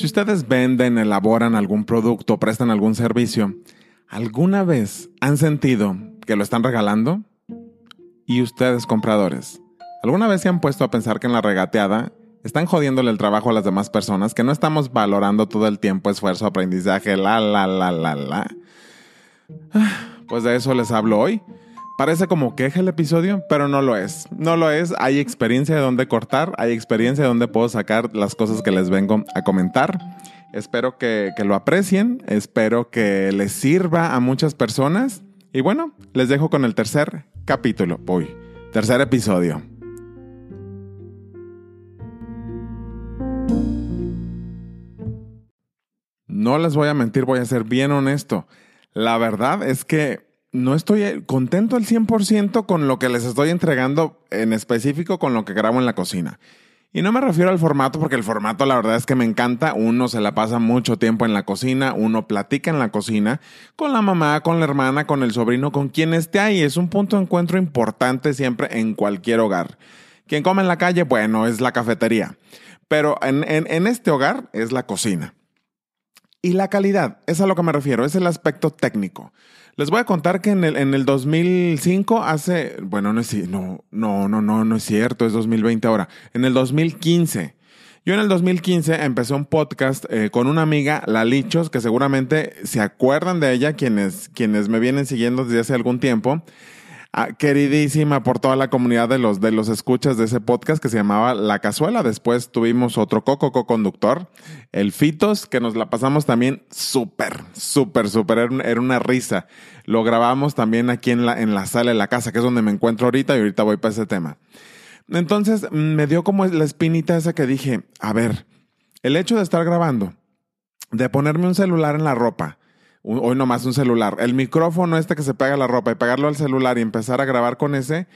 Si ustedes venden, elaboran algún producto, prestan algún servicio, ¿alguna vez han sentido que lo están regalando? Y ustedes, compradores, ¿alguna vez se han puesto a pensar que en la regateada están jodiéndole el trabajo a las demás personas, que no estamos valorando todo el tiempo, esfuerzo, aprendizaje, la, la, la, la, la? Ah, pues de eso les hablo hoy. Parece como queja el episodio, pero no lo es. No lo es. Hay experiencia de dónde cortar, hay experiencia de dónde puedo sacar las cosas que les vengo a comentar. Espero que, que lo aprecien, espero que les sirva a muchas personas. Y bueno, les dejo con el tercer capítulo, hoy, tercer episodio. No les voy a mentir, voy a ser bien honesto. La verdad es que no estoy contento al 100% con lo que les estoy entregando, en específico con lo que grabo en la cocina. Y no me refiero al formato porque el formato la verdad es que me encanta. Uno se la pasa mucho tiempo en la cocina, uno platica en la cocina con la mamá, con la hermana, con el sobrino, con quien esté ahí. Es un punto de encuentro importante siempre en cualquier hogar. Quien come en la calle, bueno, es la cafetería. Pero en, en este hogar es la cocina. Y la calidad, es a lo que me refiero, es el aspecto técnico. Les voy a contar que en el, en el 2005, hace, bueno, no es, no, no, no, no, no es cierto, es 2020 ahora. En el 2015, yo en el 2015 empecé un podcast eh, con una amiga, La Lichos, que seguramente se acuerdan de ella quienes, quienes me vienen siguiendo desde hace algún tiempo. Ah, queridísima por toda la comunidad de los, de los escuchas de ese podcast que se llamaba La Cazuela. Después tuvimos otro coco co-conductor, el Fitos, que nos la pasamos también súper, súper, súper. Era, una risa. Lo grabamos también aquí en la, en la sala de la casa, que es donde me encuentro ahorita y ahorita voy para ese tema. Entonces me dio como la espinita esa que dije, a ver, el hecho de estar grabando, de ponerme un celular en la ropa, hoy nomás un celular. El micrófono este que se pega a la ropa y pegarlo al celular y empezar a grabar con ese,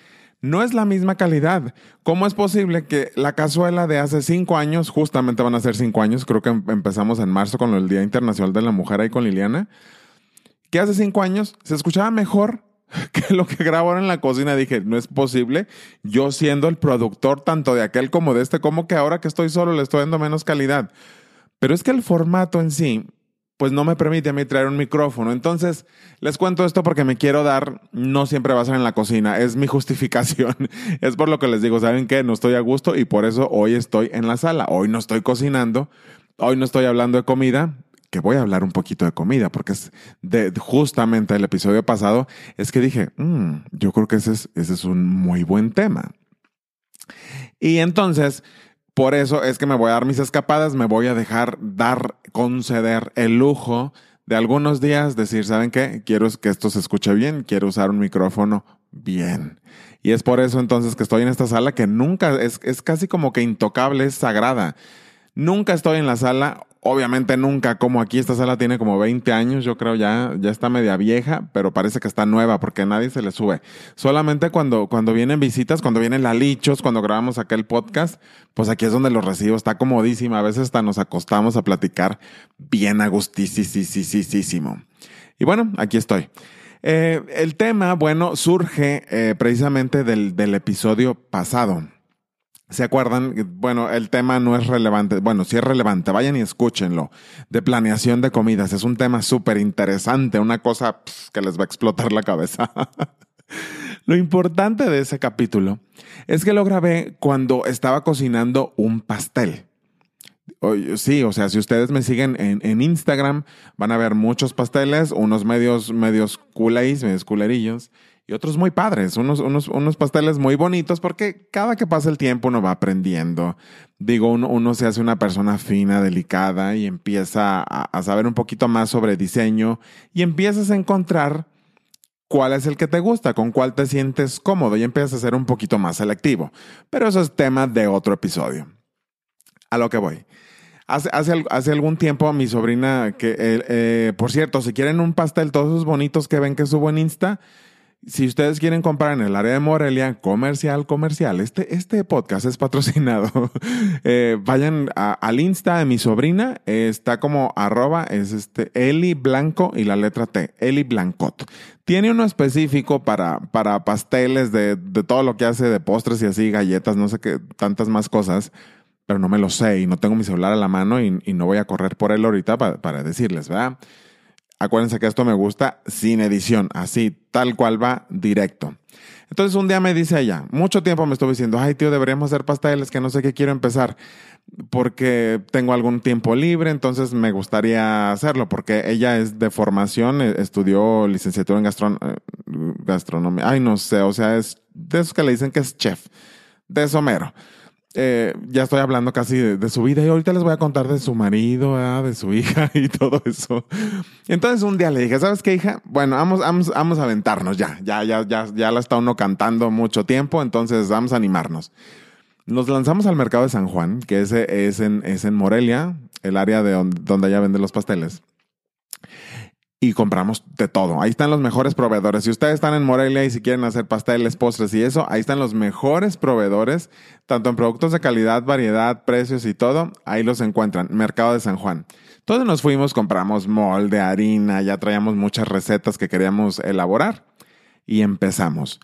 no es la misma calidad. ¿Cómo es posible que la cazuela de hace cinco años, justamente van a ser cinco años, creo que em, empezamos en marzo con el Día Internacional de la Mujer ahí con Liliana, que hace cinco años se escuchaba mejor que lo que grabo ahora en la cocina? Dije, no es posible. Yo siendo el productor tanto de aquel como de este, como que ahora que estoy solo le estoy dando menos calidad. Pero es que el formato en sí pues no me permite a mí traer un micrófono. Entonces, les cuento esto porque me quiero dar, no siempre va a ser en la cocina, es mi justificación. es por lo que les digo, ¿saben qué? No estoy a gusto y por eso hoy estoy en la sala. Hoy no estoy cocinando, hoy no estoy hablando de comida, que voy a hablar un poquito de comida, porque es de justamente el episodio pasado, es que dije, mm, yo creo que ese es, ese es un muy buen tema. Y entonces, por eso es que me voy a dar mis escapadas, me voy a dejar dar, conceder el lujo de algunos días decir, ¿saben qué? Quiero que esto se escuche bien, quiero usar un micrófono bien. Y es por eso entonces que estoy en esta sala que nunca, es, es casi como que intocable, es sagrada. Nunca estoy en la sala Obviamente nunca, como aquí esta sala tiene como 20 años, yo creo ya, ya está media vieja, pero parece que está nueva porque nadie se le sube. Solamente cuando, cuando vienen visitas, cuando vienen lalichos, cuando grabamos aquel podcast, pues aquí es donde los recibo, está comodísima. A veces hasta nos acostamos a platicar bien agustísimo. Y bueno, aquí estoy. Eh, el tema, bueno, surge eh, precisamente del, del episodio pasado. ¿Se acuerdan? Bueno, el tema no es relevante. Bueno, sí es relevante. Vayan y escúchenlo. De planeación de comidas. Es un tema súper interesante. Una cosa que les va a explotar la cabeza. lo importante de ese capítulo es que lo grabé cuando estaba cocinando un pastel. Sí, o sea, si ustedes me siguen en, Instagram, van a ver muchos pasteles, unos medios, medios medios culerillos, y otros muy padres, unos, unos, unos, pasteles muy bonitos porque cada que pasa el tiempo uno va aprendiendo. Digo, uno, uno se hace una persona fina, delicada y empieza a, a, saber un poquito más sobre diseño y empiezas a encontrar cuál es el que te gusta, con cuál te sientes cómodo y empiezas a ser un poquito más selectivo. Pero eso es tema de otro episodio. A lo que voy. Hace, hace, hace, algún tiempo mi sobrina, que eh, eh, por cierto, si quieren un pastel, todos esos bonitos que ven que subo en Insta, si ustedes quieren comprar en el área de Morelia, comercial, comercial, este, este podcast es patrocinado. eh, vayan al Insta de mi sobrina, está como arroba, es este Eli Blanco y la letra T, Eli Blancot. Tiene uno específico para, para pasteles de, de todo lo que hace de postres y así, galletas, no sé qué, tantas más cosas. pero no me lo sé y no tengo mi celular a la mano y, no voy a correr por él ahorita para decirles, ¿verdad? Acuérdense que esto me gusta sin edición, así, tal cual va, directo. Entonces un día me dice ella, mucho tiempo me estuvo diciendo, ay tío, deberíamos hacer pasteles, que no sé qué quiero empezar, porque tengo algún tiempo libre, entonces me gustaría hacerlo, porque ella es de formación, eh, estudió licenciatura en eh, gastronomía, ay no sé, o sea, es de esos que le dicen que es chef, de somero. Eh, ya estoy hablando casi de, su vida y ahorita les voy a contar de su marido, de su hija y todo eso. Entonces un día le dije, ¿sabes qué, hija? Bueno, vamos, vamos, vamos a aventarnos ya. Ya, ya, ya, ya la está uno cantando mucho tiempo, entonces vamos a animarnos. Nos lanzamos al mercado de San Juan, que ese es en, es en Morelia, el área de donde, donde ella vende los pasteles y compramos de todo. Ahí están los mejores proveedores. Si ustedes están en Morelia y si quieren hacer pasteles, postres y eso, ahí están los mejores proveedores, tanto en productos de calidad, variedad, precios y todo. Ahí los encuentran. Mercado de San Juan. Todos nos fuimos, compramos molde, harina, ya traíamos muchas recetas que queríamos elaborar y empezamos.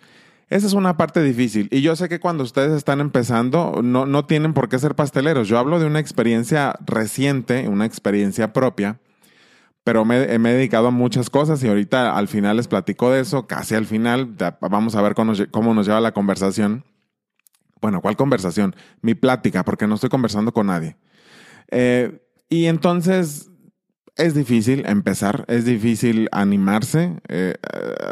Esa es una parte difícil. Y yo sé que cuando ustedes están empezando, no, no tienen por qué ser pasteleros. Yo hablo de una experiencia reciente, una experiencia propia pero me, he dedicado a muchas cosas y ahorita al final les platico de eso, casi al final, vamos a ver cómo nos, cómo nos lleva la conversación. Bueno, ¿cuál conversación? Mi plática, porque no estoy conversando con nadie. Eh, y entonces es difícil empezar, es difícil animarse eh,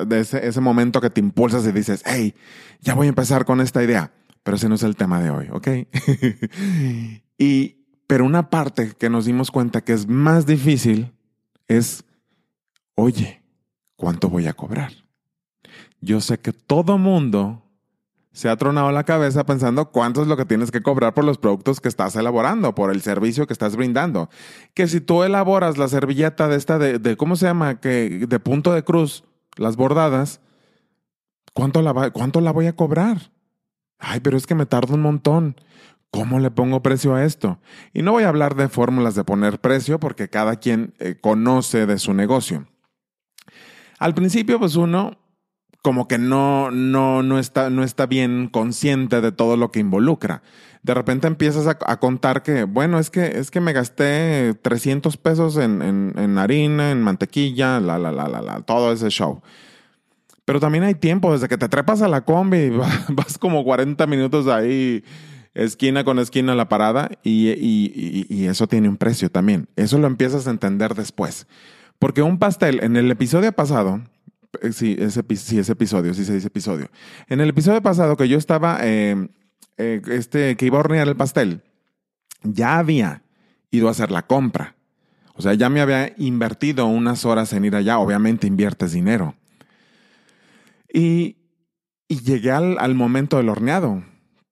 de ese, ese, momento que te impulsas y dices, hey, ya voy a empezar con esta idea, pero ese no es el tema de hoy, ¿ok? y, pero una parte que nos dimos cuenta que es más difícil es, oye, ¿cuánto voy a cobrar? Yo sé que todo mundo se ha tronado la cabeza pensando cuánto es lo que tienes que cobrar por los productos que estás elaborando, por el servicio que estás brindando. Que si tú elaboras la servilleta de esta de, ¿cómo se llama? Que de punto de cruz, las bordadas, ¿cuánto la, ¿cuánto la voy a cobrar? Ay, pero es que me tarda un montón. ¿Cómo le pongo precio a esto? Y no voy a hablar de fórmulas de poner precio porque cada quien eh, conoce de su negocio. Al principio, pues uno como que no, no, no, está, no está bien consciente de todo lo que involucra. De repente empiezas a, contar que, bueno, es que, es que me gasté 300 pesos en, en, harina, en mantequilla, la, la, la, la, la, todo ese show. Pero también hay tiempo, desde que te trepas a la combi, vas como 40 minutos ahí esquina con esquina la parada y, y, eso tiene un precio también. Eso lo empiezas a entender después. Porque un pastel, en el episodio pasado, eh, sí, ese, ese episodio, sí se dice episodio. En el episodio pasado que yo estaba, eh, eh, este, que iba a hornear el pastel, ya había ido a hacer la compra. O sea, ya me había invertido unas horas en ir allá. Obviamente inviertes dinero. Y, y llegué al, al momento del horneado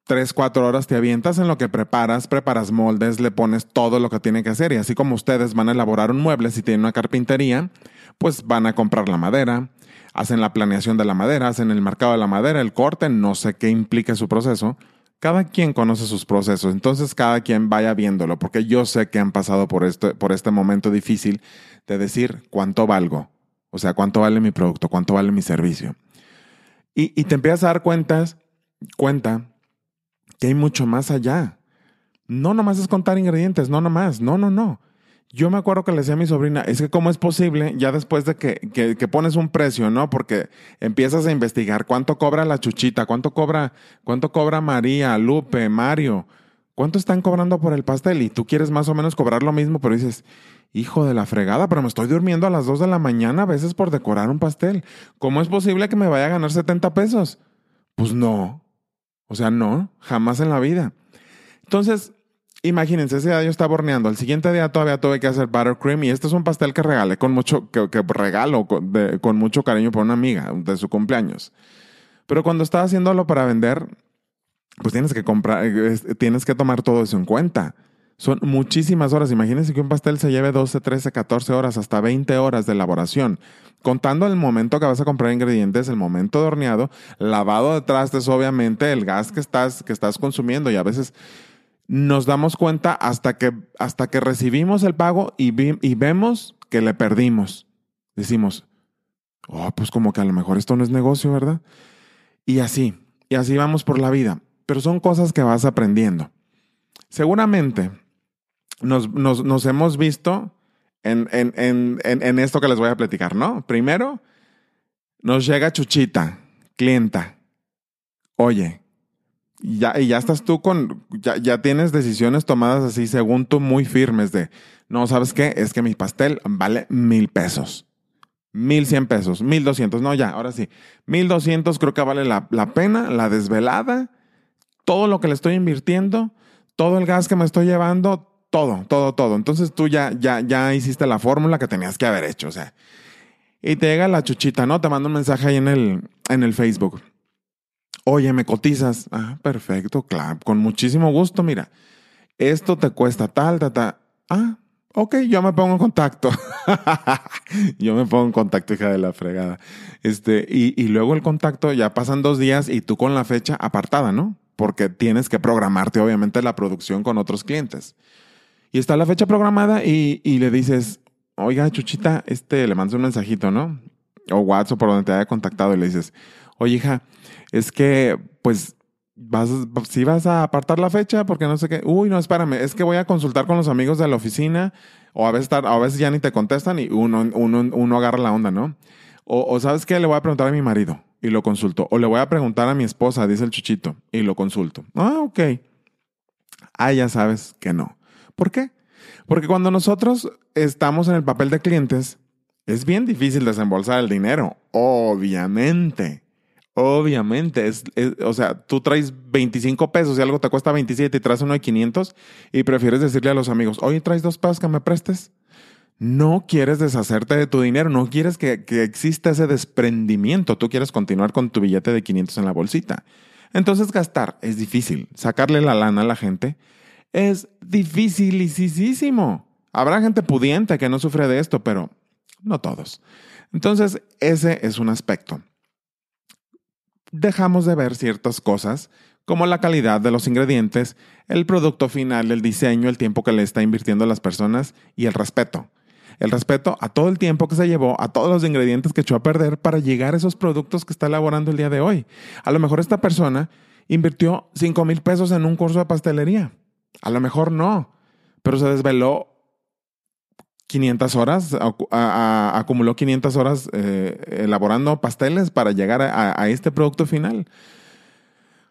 tres, cuatro horas te avientas en lo que preparas, preparas moldes, le pones todo lo que tiene que hacer. Y así como ustedes van a elaborar un mueble si tienen una carpintería, pues van a comprar la madera, hacen la planeación de la madera, hacen el marcado de la madera, el corte, no sé qué implica su proceso. Cada quien conoce sus procesos, entonces cada quien vaya viéndolo, porque yo sé que han pasado por este, por este momento difícil de decir cuánto valgo, o sea, cuánto vale mi producto, cuánto vale mi servicio. Y, y te empiezas a dar cuentas, cuenta que hay mucho más allá. No nomás es contar ingredientes, no nomás, no, no, no. Yo me acuerdo que le decía a mi sobrina, es que cómo es posible, ya después de que, que, pones un precio, ¿no? Porque empiezas a investigar cuánto cobra la chuchita, cuánto cobra, cuánto cobra María, Lupe, Mario, cuánto están cobrando por el pastel y tú quieres más o menos cobrar lo mismo, pero dices, hijo de la fregada, pero me estoy durmiendo a las 2 de la mañana a veces por decorar un pastel. ¿Cómo es posible que me vaya a ganar 70 pesos? Pues no, o sea, no, jamás en la vida. Entonces, imagínense, ese día yo estaba horneando. El siguiente día todavía tuve que hacer buttercream y este es un pastel que regalé con mucho, que, regalo con, mucho cariño por una amiga de su cumpleaños. Pero cuando estaba haciéndolo para vender, pues tienes que comprar, tienes que tomar todo eso en cuenta. Son muchísimas horas. Imagínense que un pastel se lleve 12, 13, 14 horas, hasta 20 horas de elaboración. Contando el momento que vas a comprar ingredientes, el momento de horneado, lavado de trastes, obviamente, el gas que estás, que estás consumiendo. Y a veces nos damos cuenta hasta que, hasta que recibimos el pago y, y vemos que le perdimos. Decimos, oh, pues como que a lo mejor esto no es negocio, ¿verdad? Y así, y así vamos por la vida. Pero son cosas que vas aprendiendo. Seguramente nos, nos, nos hemos visto en, en, en, en, esto que les voy a platicar, ¿no? Primero, nos llega Chuchita, clienta. Oye, ya, y ya estás tú con, ya, ya tienes decisiones tomadas así según tú muy firmes de, no, ¿sabes qué? Es que mi pastel vale mil pesos. Mil cien pesos, mil doscientos, no, ya, ahora sí. Mil doscientos creo que vale la, la pena, la desvelada, todo lo que le estoy invirtiendo, todo el gas que me estoy llevando, todo, todo, todo. Entonces tú ya, ya, ya hiciste la fórmula que tenías que haber hecho, o sea. Y te llega la chuchita, ¿no? Te mando un mensaje ahí en el, en el Facebook. Oye, ¿me cotizas? Ah, perfecto, claro, con muchísimo gusto, mira. Esto te cuesta tal, tal, tal. Ah, ok, yo me pongo en contacto. yo me pongo en contacto, hija de la fregada. Este, y, y luego el contacto, ya pasan dos días y tú con la fecha apartada, ¿no? Porque tienes que programarte, obviamente, la producción con otros clientes. Y está la fecha programada y, y le dices, oiga, Chuchita, este, le mandas un mensajito, ¿no? O WhatsApp por donde te haya contactado y le dices, oye, hija, es que, pues, vas, si vas a apartar la fecha porque no sé qué, uy, no, espérame, es que voy a consultar con los amigos de la oficina o a veces, a veces ya ni te contestan y uno, uno, uno agarra la onda, ¿no? O, o, sabes qué, le voy a preguntar a mi marido y lo consulto. O le voy a preguntar a mi esposa, dice el chuchito, y lo consulto. Ah, ok. Ah, ya sabes que no. ¿Por qué? Porque cuando nosotros estamos en el papel de clientes, es bien difícil desembolsar el dinero, obviamente. Obviamente, es, o sea, tú traes 25 pesos y algo te cuesta 27 y traes uno de 500 y prefieres decirle a los amigos, oye, traes dos pesos que me prestes. No quieres deshacerte de tu dinero, no quieres que, que exista ese desprendimiento, tú quieres continuar con tu billete de 500 en la bolsita. Entonces gastar es difícil, sacarle la lana a la gente es dificilísimo. Habrá gente pudiente que no sufre de esto, pero no todos. Entonces, ese es un aspecto. Dejamos de ver ciertas cosas como la calidad de los ingredientes, el producto final, el diseño, el tiempo que le está invirtiendo a las personas y el respeto. El respeto a todo el tiempo que se llevó, a todos los ingredientes que echó a perder para llegar a esos productos que está elaborando el día de hoy. A lo mejor esta persona invirtió 5 mil pesos en un curso de pastelería a lo mejor no, pero se desveló 500 horas, acumuló 500 horas eh, elaborando pasteles para llegar a, este producto final.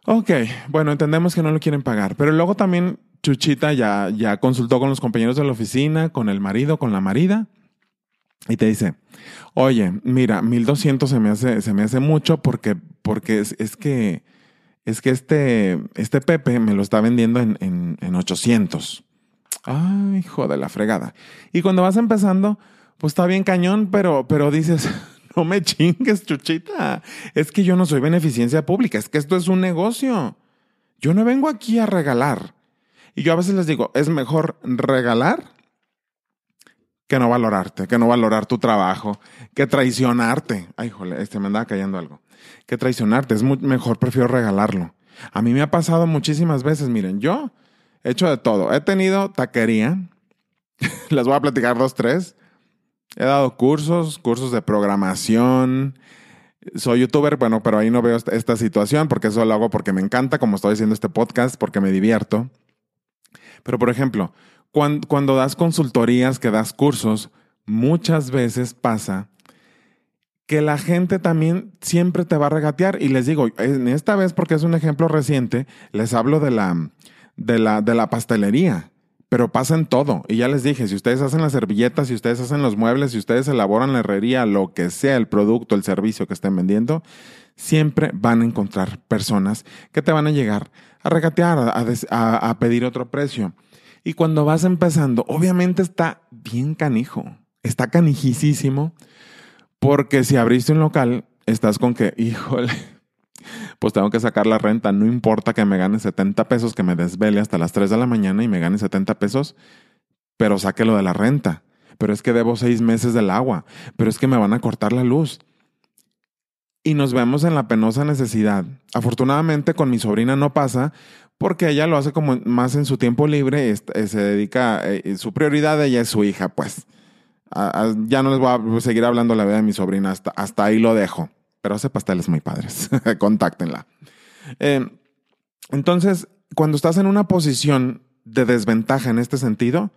Ok, bueno, entendemos que no lo quieren pagar, pero luego también Chuchita ya, ya consultó con los compañeros de la oficina, con el marido, con la marida, y te dice, oye, mira, 1200 se me hace, se me hace mucho porque, porque es que es que este, este Pepe me lo está vendiendo en, en, en 800. Ay, hijo de la fregada. Y cuando vas empezando, pues está bien cañón, pero, pero dices, no me chingues, chuchita. Es que yo no soy beneficencia pública, es que esto es un negocio. Yo no vengo aquí a regalar. Y yo a veces les digo, es mejor regalar que no valorarte, que no valorar tu trabajo, que traicionarte. Ay, jole, este me andaba cayendo algo que traicionarte. Es mejor, prefiero regalarlo. A mí me ha pasado muchísimas veces. Miren, yo he hecho de todo. He tenido taquería. Les voy a platicar dos, tres. He dado cursos, cursos de programación. Soy youtuber, bueno, pero ahí no veo esta situación porque eso lo hago porque me encanta, como estoy haciendo este podcast, porque me divierto. Pero, por ejemplo, cuando das consultorías, que das cursos, muchas veces pasa que la gente también siempre te va a regatear. Y les digo, en esta vez, porque es un ejemplo reciente, les hablo de la, de la, de la pastelería. Pero pasa en todo. Y ya les dije, si ustedes hacen las servilletas, si ustedes hacen los muebles, si ustedes elaboran la herrería, lo que sea el producto, el servicio que estén vendiendo, siempre van a encontrar personas que te van a llegar a regatear, a, a pedir otro precio. Y cuando vas empezando, obviamente está bien canijo, está canijisísimo porque si abriste un local, estás con que, híjole, pues tengo que sacar la renta. No importa que me gane 70 pesos, que me desvele hasta las 3 de la mañana y me gane 70 pesos, pero sáquelo de la renta. Pero es que debo seis meses del agua. Pero es que me van a cortar la luz. Y nos vemos en la penosa necesidad. Afortunadamente con mi sobrina no pasa porque ella lo hace como más en su tiempo libre, eh, se dedica, eh, su prioridad ella es su hija, pues ya no les voy a seguir hablando la vida de mi sobrina, hasta, hasta ahí lo dejo. Pero hace pasteles muy padres, contáctenla. Eh, entonces, cuando estás en una posición de desventaja en este sentido,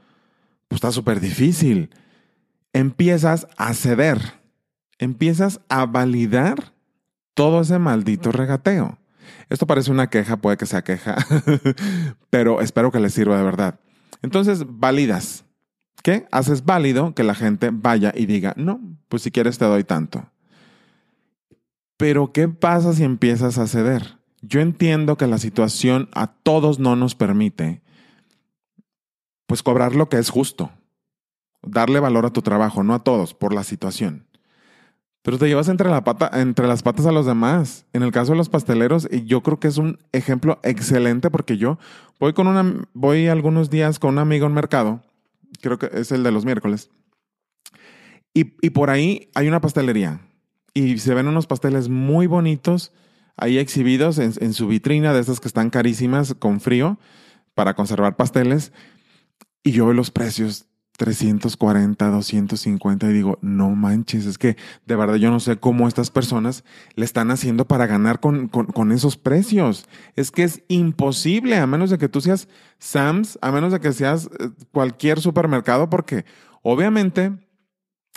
pues está súper difícil. Empiezas a ceder, empiezas a validar todo ese maldito regateo. Esto parece una queja, puede que sea queja, pero espero que les sirva de verdad. Entonces, validas. ¿Qué? Haces válido que la gente vaya y diga, no, pues si quieres te doy tanto. Pero ¿qué pasa si empiezas a ceder? Yo entiendo que la situación a todos no nos permite, pues cobrar lo que es justo, darle valor a tu trabajo, no a todos, por la situación. Pero te llevas entre, la pata, entre las patas a los demás. En el caso de los pasteleros, yo creo que es un ejemplo excelente porque yo voy con una, voy algunos días con un amigo en mercado, creo que es el de los miércoles, y, y por ahí hay una pastelería y se ven unos pasteles muy bonitos ahí exhibidos en, su vitrina de esas que están carísimas con frío para conservar pasteles. Y yo veo los precios 340, 250 y digo, no manches, es que de verdad yo no sé cómo estas personas le están haciendo para ganar con, con, esos precios. Es que es imposible, a menos de que tú seas Sam's, a menos de que seas eh, cualquier supermercado, porque obviamente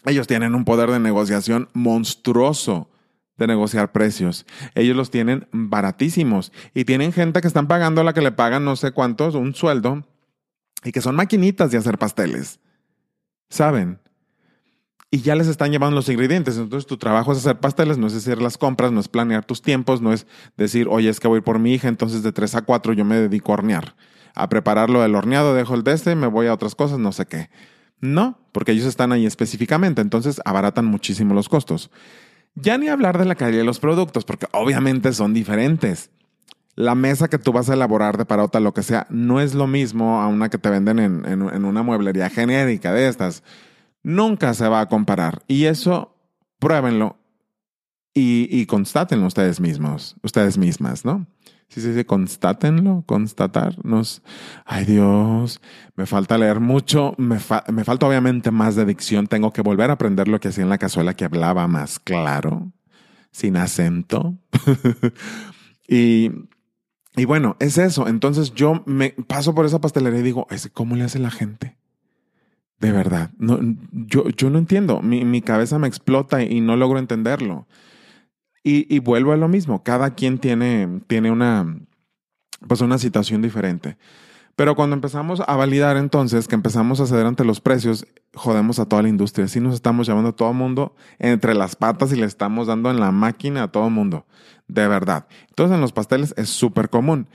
ellos tienen un poder de negociación monstruoso de negociar precios. Ellos los tienen baratísimos y tienen gente que están pagando la que le pagan no sé cuántos, un sueldo, y que son maquinitas de hacer pasteles. ¿Saben? Y ya les están llevando los ingredientes. Entonces tu trabajo es hacer pasteles, no es hacer las compras, no es planear tus tiempos, no es decir, oye, es que voy por mi hija, entonces de 3 a 4 yo me dedico a hornear. A prepararlo del horneado, dejo el de este, me voy a otras cosas, no sé qué. No, porque ellos están ahí específicamente, entonces abaratan muchísimo los costos. Ya ni hablar de la calidad de los productos, porque obviamente son diferentes. La mesa que tú vas a elaborar de parota, lo que sea, no es lo mismo a una que te venden en, una mueblería genérica de estas. Nunca se va a comparar. Y eso, pruébenlo y, y constátenlo ustedes mismos, ustedes mismas, ¿no? Sí, sí, sí, constátenlo, constatarnos. Ay Dios, me falta leer mucho, me, me falta obviamente más de dicción, tengo que volver a aprender lo que hacía en la cazuela que hablaba más claro, sin acento. y, y bueno, es eso. Entonces yo me paso por esa pastelería y digo, ¿cómo le hace la gente? De verdad, no, yo, yo no entiendo, mi, mi cabeza me explota y no logro entenderlo. Y, vuelvo a lo mismo, cada quien tiene, tiene una, pues una situación diferente. Pero cuando empezamos a validar entonces, que empezamos a ceder ante los precios, jodemos a toda la industria. Así nos estamos llevando a todo el mundo entre las patas y le estamos dando en la máquina a todo el mundo. De verdad. Entonces en los pasteles es súper común.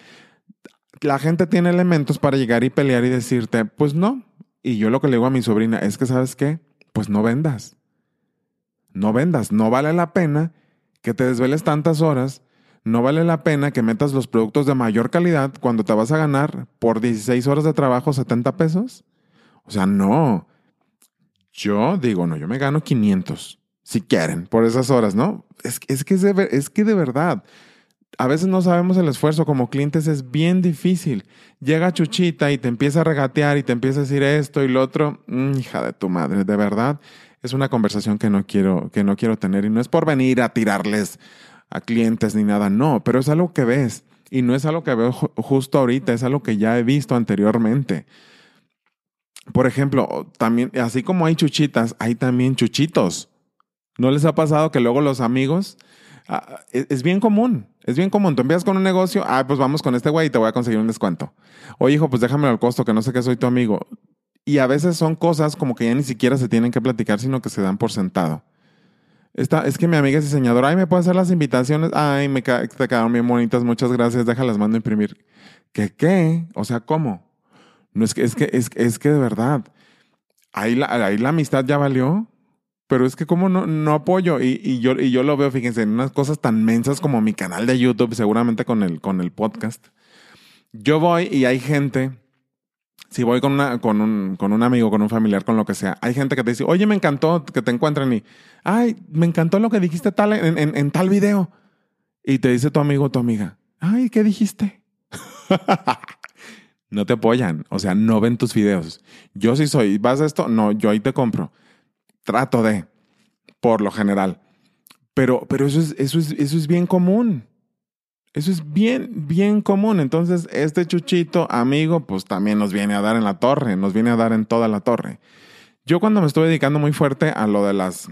La gente tiene elementos para llegar y pelear y decirte, pues no. Y yo lo que le digo a mi sobrina es que, ¿sabes qué? Pues no vendas. No vendas. No vale la pena que te desveles tantas horas, no vale la pena que metas los productos de mayor calidad cuando te vas a ganar por 16 horas de trabajo 70 pesos. O sea, no. Yo digo, no, yo me gano 500, si quieren, por esas horas, ¿no? Es, es, que, es, de, es que de verdad, a veces no sabemos el esfuerzo como clientes, es bien difícil. Llega Chuchita y te empieza a regatear y te empieza a decir esto y lo otro. Mm, hija de tu madre, de verdad es una conversación que no quiero, que no quiero tener y no es por venir a tirarles a clientes ni nada, no, pero es algo que ves y no es algo que veo justo ahorita, es algo que ya he visto anteriormente. Por ejemplo, también, así como hay chuchitas, hay también chuchitos. ¿No les ha pasado que luego los amigos, ah, es, bien común, es bien común, tú envías con un negocio, ah, pues vamos con este güey y te voy a conseguir un descuento. Oye, hijo, pues déjamelo al costo, que no sé que soy tu amigo. Y a veces son cosas como que ya ni siquiera se tienen que platicar, sino que se dan por sentado. Esta, es que mi amiga es diseñadora, ay, ¿me puede hacer las invitaciones? Ay, me te quedaron bien bonitas, muchas gracias, déjalas, mando a imprimir. ¿Qué qué? O sea, ¿cómo? No es que, es que, es, es que de verdad, ahí ahí la amistad ya valió, pero es que como no, no apoyo y, y, yo, y yo lo veo, fíjense, en unas cosas tan mensas como mi canal de YouTube, seguramente con el, con el podcast. Yo voy y hay gente si voy con, una, con, un, con un amigo, con un familiar, con lo que sea, hay gente que te dice, oye, me encantó que te encuentren y, ay, me encantó lo que dijiste tal en, en, tal video. Y te dice tu amigo o tu amiga, ay, ¿qué dijiste? no te apoyan, o sea, no ven tus videos. Yo sí soy, ¿vas a esto? No, yo ahí te compro. Trato de, por lo general. Pero, pero eso, es, eso, es, eso es bien común. Eso es bien, bien común. Entonces, este chuchito amigo, pues también nos viene a dar en la torre, nos viene a dar en toda la torre. Yo cuando me estuve dedicando muy fuerte a lo de las,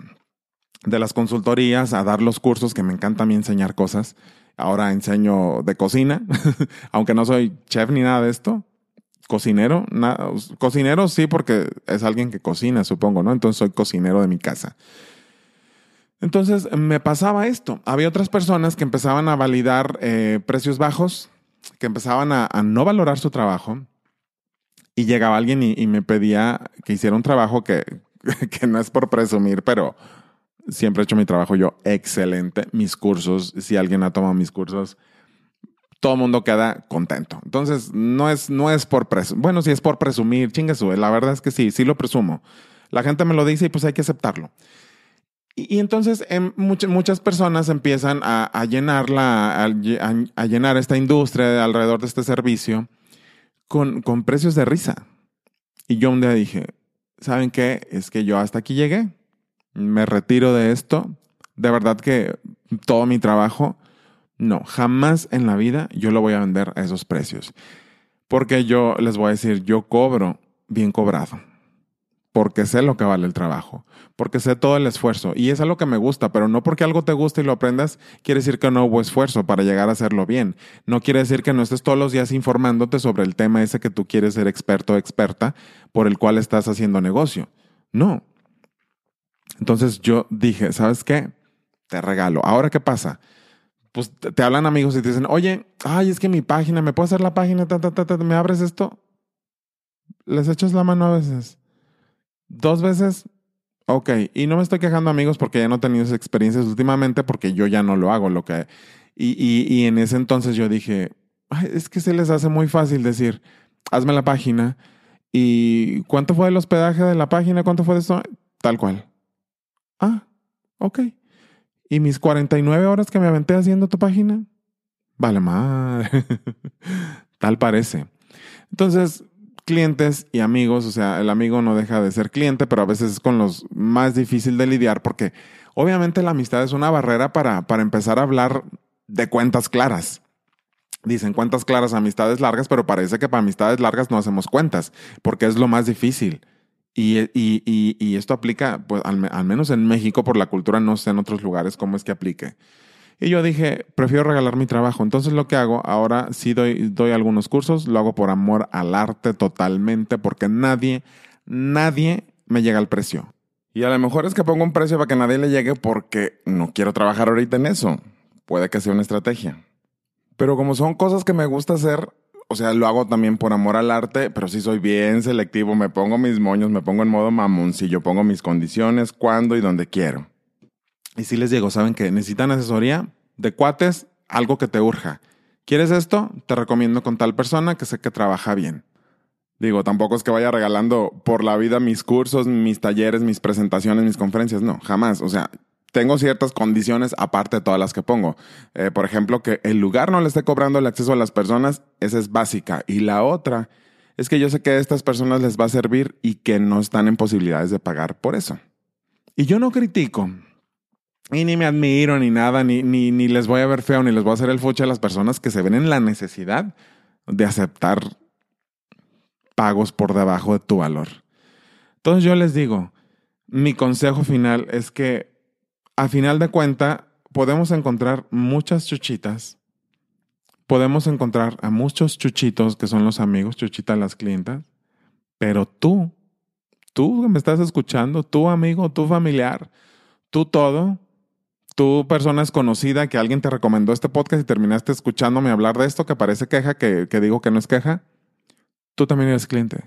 de las consultorías, a dar los cursos, que me encanta a mí enseñar cosas, ahora enseño de cocina, aunque no soy chef ni nada de esto, cocinero, cocinero sí porque es alguien que cocina, supongo, ¿no? Entonces soy cocinero de mi casa. Entonces me pasaba esto. Había otras personas que empezaban a validar eh, precios bajos, que empezaban a, no valorar su trabajo. Y llegaba alguien y, me pedía que hiciera un trabajo que, que no es por presumir, pero siempre he hecho mi trabajo yo excelente. Mis cursos, si alguien ha tomado mis cursos, todo el mundo queda contento. Entonces, no es, no es por presumir. Bueno, si es por presumir, chingue la verdad es que sí, sí lo presumo. La gente me lo dice y pues hay que aceptarlo. Y, entonces en muchas, muchas personas empiezan a, a llenar a, a, llenar esta industria alrededor de este servicio con, con precios de risa. Y yo un día dije, ¿saben qué? Es que yo hasta aquí llegué. Me retiro de esto. De verdad que todo mi trabajo no, jamás en la vida yo lo voy a vender a esos precios. Porque yo les voy a decir, yo cobro bien cobrado. Porque sé lo que vale el trabajo. Porque sé todo el esfuerzo. Y es algo que me gusta, pero no porque algo te guste y lo aprendas, quiere decir que no hubo esfuerzo para llegar a hacerlo bien. No quiere decir que no estés todos los días informándote sobre el tema ese que tú quieres ser experto o experta por el cual estás haciendo negocio. No. Entonces yo dije, ¿sabes qué? Te regalo. Ahora, ¿qué pasa? Pues te hablan amigos y te dicen, oye, ay, es que mi página, ¿me puedo hacer la página? ¿Me abres esto? Les echas la mano a veces. Dos veces, ok. Y no me estoy quejando amigos porque ya no he tenido experiencias últimamente porque yo ya no lo hago. Lo que... y, y, y en ese entonces yo dije, ay, es que se les hace muy fácil decir, hazme la página. ¿Y cuánto fue el hospedaje de la página? ¿Cuánto fue de eso? Tal cual. Ah, ok. ¿Y mis 49 horas que me aventé haciendo tu página? Vale madre. Tal parece. Entonces, clientes y amigos, o sea, el amigo no deja de ser cliente, pero a veces es con los más difícil de lidiar porque obviamente la amistad es una barrera para, para empezar a hablar de cuentas claras. Dicen cuentas claras, amistades largas, pero parece que para amistades largas no hacemos cuentas, porque es lo más difícil. Y, y, y, y, esto aplica, pues al, al, menos en México, por la cultura, no sé en otros lugares cómo es que aplique. Y yo dije, prefiero regalar mi trabajo. Entonces lo que hago, ahora sí doy, doy algunos cursos, lo hago por amor al arte totalmente, porque nadie, nadie me llega al precio. Y a lo mejor es que pongo un precio para que nadie le llegue porque no quiero trabajar ahorita en eso. Puede que sea una estrategia. Pero como son cosas que me gusta hacer, o sea, lo hago también por amor al arte, pero sí soy bien selectivo, me pongo mis moños, me pongo en modo yo pongo mis condiciones, cuándo y dónde quiero. Y si les digo, ¿saben que necesitan asesoría? De cuates, algo que te urja. ¿Quieres esto? Te recomiendo con tal persona que sé que trabaja bien. Digo, tampoco es que vaya regalando por la vida mis cursos, mis talleres, mis presentaciones, mis conferencias. No, jamás. O sea, tengo ciertas condiciones aparte de todas las que pongo. Eh, por ejemplo, que el lugar no le esté cobrando el acceso a las personas, esa es básica. Y la otra es que yo sé que a estas personas les va a servir y que no están en posibilidades de pagar por eso. Y yo no critico. Y ni me admiro ni nada, ni, ni, ni les voy a ver feo, ni les voy a hacer el fuche a las personas que se ven en la necesidad de aceptar pagos por debajo de tu valor. Entonces yo les digo, mi consejo final es que a final de cuenta, podemos encontrar muchas chuchitas. Podemos encontrar a muchos chuchitos que son los amigos, chuchitas las clientas. Pero tú, tú que me estás escuchando, tu amigo, tu familiar, tú todo, tú persona desconocida que alguien te recomendó este podcast y terminaste escuchándome hablar de esto que parece queja, que, que digo que no es queja, tú también eres cliente.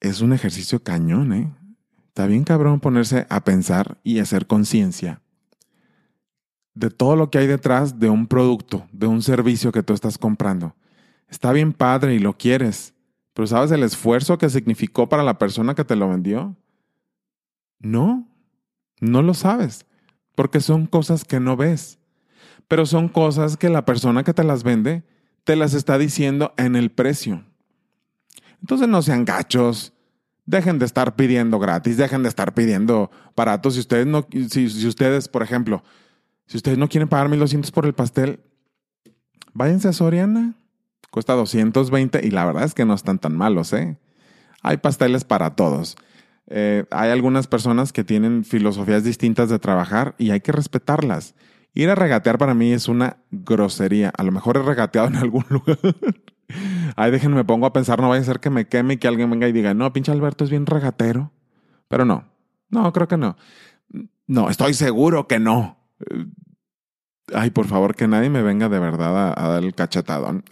Es un ejercicio cañón, ¿eh? Está bien cabrón ponerse a pensar y hacer conciencia de todo lo que hay detrás de un producto, de un servicio que tú estás comprando. Está bien padre y lo quieres, pero ¿sabes el esfuerzo que significó para la persona que te lo vendió? No, no lo sabes, porque son cosas que no ves, pero son cosas que la persona que te las vende te las está diciendo en el precio. Entonces no sean gachos, Dejen de estar pidiendo gratis, dejen de estar pidiendo baratos. Si ustedes no, si, ustedes, por ejemplo, Si ustedes no quieren pagar 1200 por el pastel, váyanse a Soriana. Cuesta 220 y la verdad es que no están tan malos, ¿eh? Hay pasteles para todos. Eh, hay algunas personas que tienen filosofías distintas de trabajar y hay que respetarlas. Ir a regatear para mí es una grosería. A lo mejor he regateado en algún lugar. Ay, déjenme, me pongo a pensar, no vaya a ser que me queme y que alguien venga y diga, no, pinche Alberto es bien regatero. Pero no, no, creo que no. No, estoy seguro que no. Ay, por favor, que nadie me venga de verdad a, dar el cachetadón.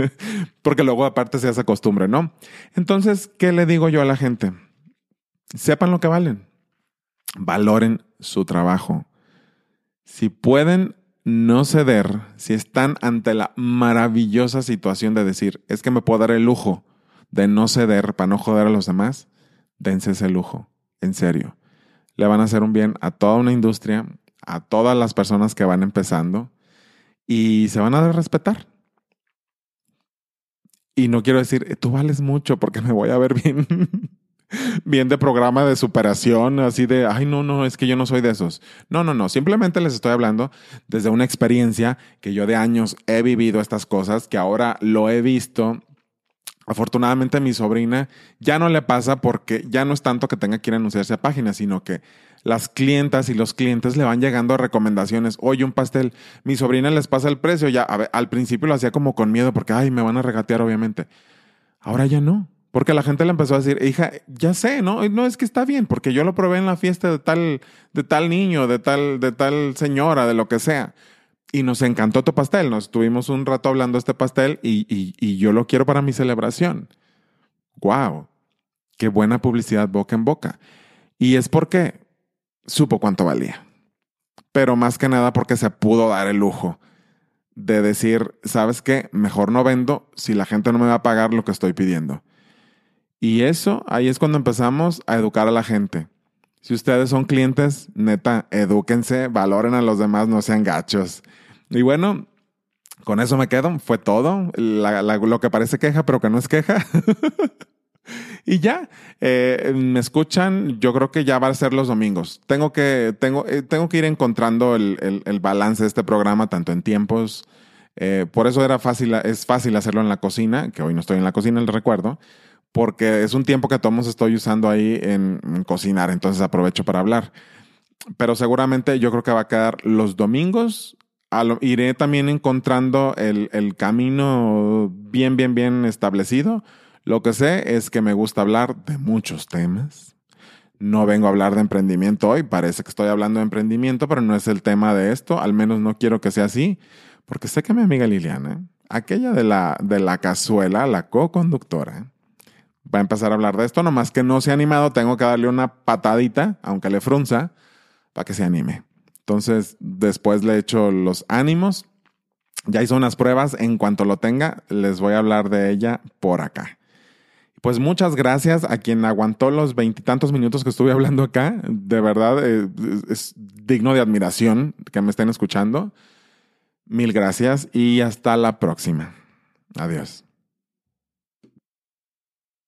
Porque luego aparte se hace costumbre, ¿no? Entonces, ¿qué le digo yo a la gente? Sepan lo que valen. Valoren su trabajo. Si pueden no ceder, si están ante la maravillosa situación de decir, es que me puedo dar el lujo de no ceder para no joder a los demás, dense ese lujo, en serio. Le van a hacer un bien a toda una industria, a todas las personas que van empezando y se van a dar respetar. Y no quiero decir, tú vales mucho porque me voy a ver bien, bien de programa de superación, así de, ay, no, no, es que yo no soy de esos. No, no, no, simplemente les estoy hablando desde una experiencia que yo de años he vivido estas cosas, que ahora lo he visto Afortunadamente a mi sobrina ya no le pasa porque ya no es tanto que tenga que ir a anunciarse a páginas, sino que las clientas y los clientes le van llegando recomendaciones. Oye, un pastel, mi sobrina les pasa el precio. Ya al principio lo hacía como con miedo porque, ay, me van a regatear, obviamente. Ahora ya no. Porque la gente le empezó a decir, hija, ya sé, ¿no? No es que está bien, porque yo lo probé en la fiesta de tal, de tal niño, de tal, de tal señora, de lo que sea y nos encantó tu pastel. Nos tuvimos un rato hablando de este pastel y, yo lo quiero para mi celebración. ¡Wow! Qué buena publicidad boca en boca. Y es porque supo cuánto valía. Pero más que nada porque se pudo dar el lujo de decir, ¿sabes qué? Mejor no vendo si la gente no me va a pagar lo que estoy pidiendo. Y eso, ahí es cuando empezamos a educar a la gente. Si ustedes son clientes, neta, edúquense, valoren a los demás, no sean gachos. Y bueno, con eso me quedo. Fue todo. lo que parece queja, pero que no es queja. y ya, eh, me escuchan. Yo creo que ya va a ser los domingos. Tengo que, tengo, eh, tengo que ir encontrando el, el, balance de este programa, tanto en tiempos. Eh, por eso era fácil, es fácil hacerlo en la cocina, que hoy no estoy en la cocina, el recuerdo, porque es un tiempo que todos estoy usando ahí en cocinar, entonces aprovecho para hablar. Pero seguramente yo creo que va a quedar los domingos iré también encontrando el, el, camino bien, bien, bien establecido. Lo que sé es que me gusta hablar de muchos temas. No vengo a hablar de emprendimiento hoy, parece que estoy hablando de emprendimiento, pero no es el tema de esto, al menos no quiero que sea así, porque sé que mi amiga Liliana, aquella de la, de la cazuela, la co-conductora, va a empezar a hablar de esto, nomás que no se ha animado, tengo que darle una patadita, aunque le frunza, para que se anime. Entonces, después le echo los ánimos. Ya hizo unas pruebas. En cuanto lo tenga, les voy a hablar de ella por acá. Pues muchas gracias a quien aguantó los veintitantos minutos que estuve hablando acá. De verdad, eh, es digno de admiración que me estén escuchando. Mil gracias y hasta la próxima. Adiós.